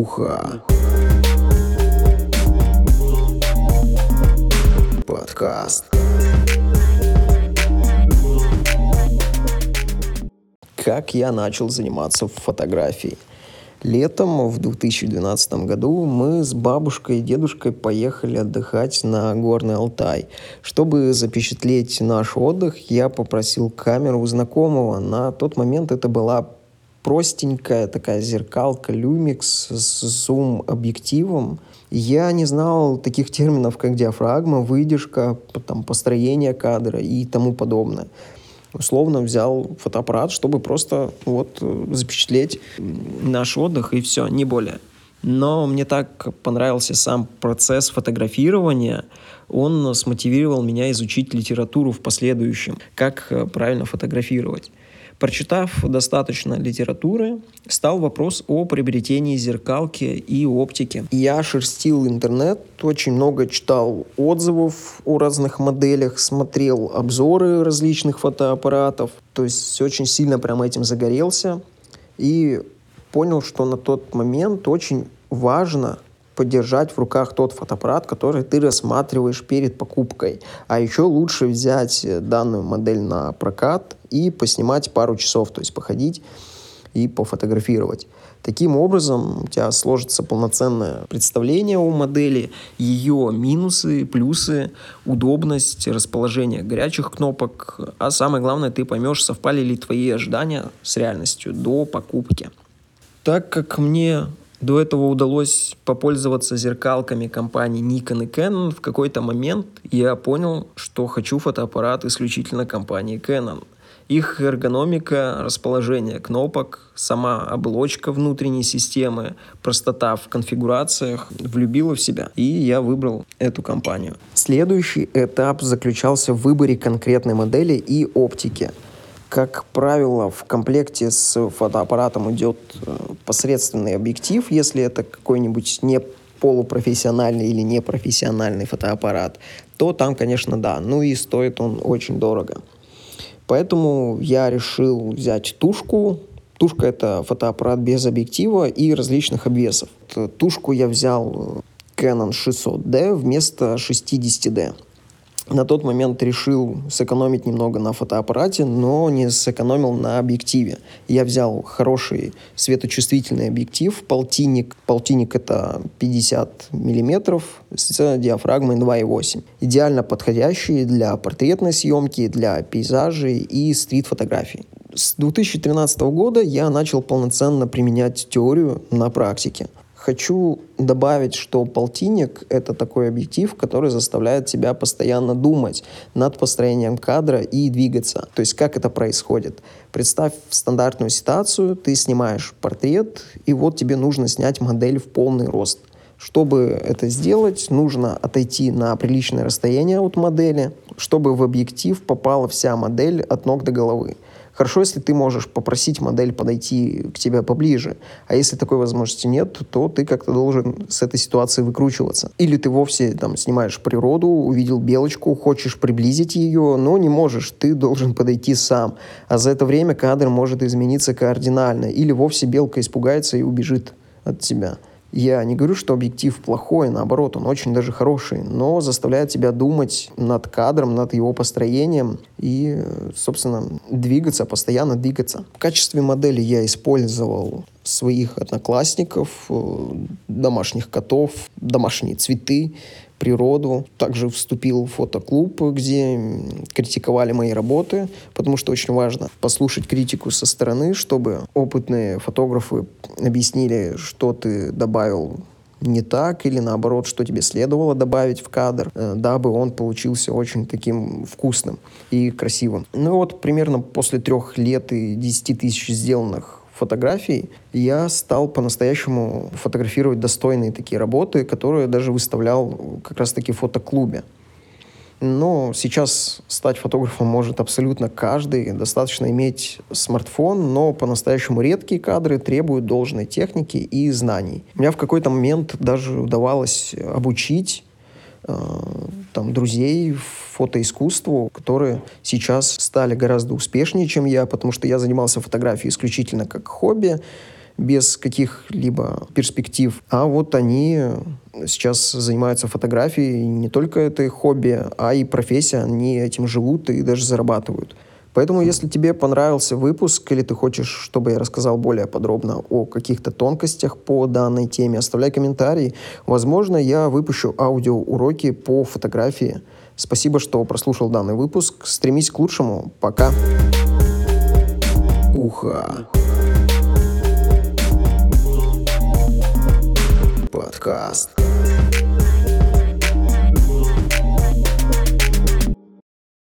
Муха. Подкаст. Как я начал заниматься фотографией? Летом в 2012 году мы с бабушкой и дедушкой поехали отдыхать на Горный Алтай. Чтобы запечатлеть наш отдых, я попросил камеру у знакомого. На тот момент это была простенькая такая зеркалка Lumix с зум-объективом. Я не знал таких терминов, как диафрагма, выдержка, там, построение кадра и тому подобное. Условно взял фотоаппарат, чтобы просто вот запечатлеть наш отдых и все, не более. Но мне так понравился сам процесс фотографирования, он смотивировал меня изучить литературу в последующем, как правильно фотографировать. Прочитав достаточно литературы, стал вопрос о приобретении зеркалки и оптики. Я шерстил интернет, очень много читал отзывов о разных моделях, смотрел обзоры различных фотоаппаратов, то есть очень сильно прямо этим загорелся и понял, что на тот момент очень важно подержать в руках тот фотоаппарат, который ты рассматриваешь перед покупкой. А еще лучше взять данную модель на прокат и поснимать пару часов, то есть походить и пофотографировать. Таким образом, у тебя сложится полноценное представление о модели, ее минусы, плюсы, удобность, расположение горячих кнопок, а самое главное, ты поймешь, совпали ли твои ожидания с реальностью до покупки. Так как мне до этого удалось попользоваться зеркалками компаний Nikon и Canon. В какой-то момент я понял, что хочу фотоаппарат исключительно компании Canon. Их эргономика, расположение кнопок, сама оболочка внутренней системы, простота в конфигурациях влюбила в себя. И я выбрал эту компанию. Следующий этап заключался в выборе конкретной модели и оптики – как правило, в комплекте с фотоаппаратом идет э, посредственный объектив, если это какой-нибудь не полупрофессиональный или непрофессиональный фотоаппарат, то там, конечно, да. Ну и стоит он очень дорого. Поэтому я решил взять тушку. Тушка — это фотоаппарат без объектива и различных обвесов. Тушку я взял э, Canon 600D вместо 60D на тот момент решил сэкономить немного на фотоаппарате, но не сэкономил на объективе. Я взял хороший светочувствительный объектив, полтинник. Полтинник это 50 миллиметров с диафрагмой 2.8. Идеально подходящий для портретной съемки, для пейзажей и стрит-фотографий. С 2013 года я начал полноценно применять теорию на практике. Хочу добавить, что полтинник — это такой объектив, который заставляет тебя постоянно думать над построением кадра и двигаться. То есть как это происходит. Представь стандартную ситуацию, ты снимаешь портрет, и вот тебе нужно снять модель в полный рост. Чтобы это сделать, нужно отойти на приличное расстояние от модели, чтобы в объектив попала вся модель от ног до головы. Хорошо, если ты можешь попросить модель подойти к тебе поближе, а если такой возможности нет, то ты как-то должен с этой ситуации выкручиваться. Или ты вовсе там снимаешь природу, увидел белочку, хочешь приблизить ее, но не можешь, ты должен подойти сам. А за это время кадр может измениться кардинально, или вовсе белка испугается и убежит от тебя. Я не говорю, что объектив плохой, наоборот, он очень даже хороший, но заставляет тебя думать над кадром, над его построением и, собственно, двигаться, постоянно двигаться. В качестве модели я использовал своих одноклассников, э, домашних котов, домашние цветы, природу. Также вступил в фотоклуб, где критиковали мои работы, потому что очень важно послушать критику со стороны, чтобы опытные фотографы объяснили, что ты добавил не так или наоборот, что тебе следовало добавить в кадр, э, дабы он получился очень таким вкусным и красивым. Ну вот примерно после трех лет и десяти тысяч сделанных фотографий, я стал по-настоящему фотографировать достойные такие работы, которые даже выставлял как раз-таки в фотоклубе. Но сейчас стать фотографом может абсолютно каждый. Достаточно иметь смартфон, но по-настоящему редкие кадры требуют должной техники и знаний. У меня в какой-то момент даже удавалось обучить э, там, друзей фотоискусству, которые сейчас стали гораздо успешнее, чем я, потому что я занимался фотографией исключительно как хобби, без каких-либо перспектив. А вот они сейчас занимаются фотографией, не только это их хобби, а и профессия, они этим живут и даже зарабатывают. Поэтому, если тебе понравился выпуск или ты хочешь, чтобы я рассказал более подробно о каких-то тонкостях по данной теме, оставляй комментарий. Возможно, я выпущу аудиоуроки по фотографии. Спасибо, что прослушал данный выпуск. Стремись к лучшему. Пока. Уха. Подкаст.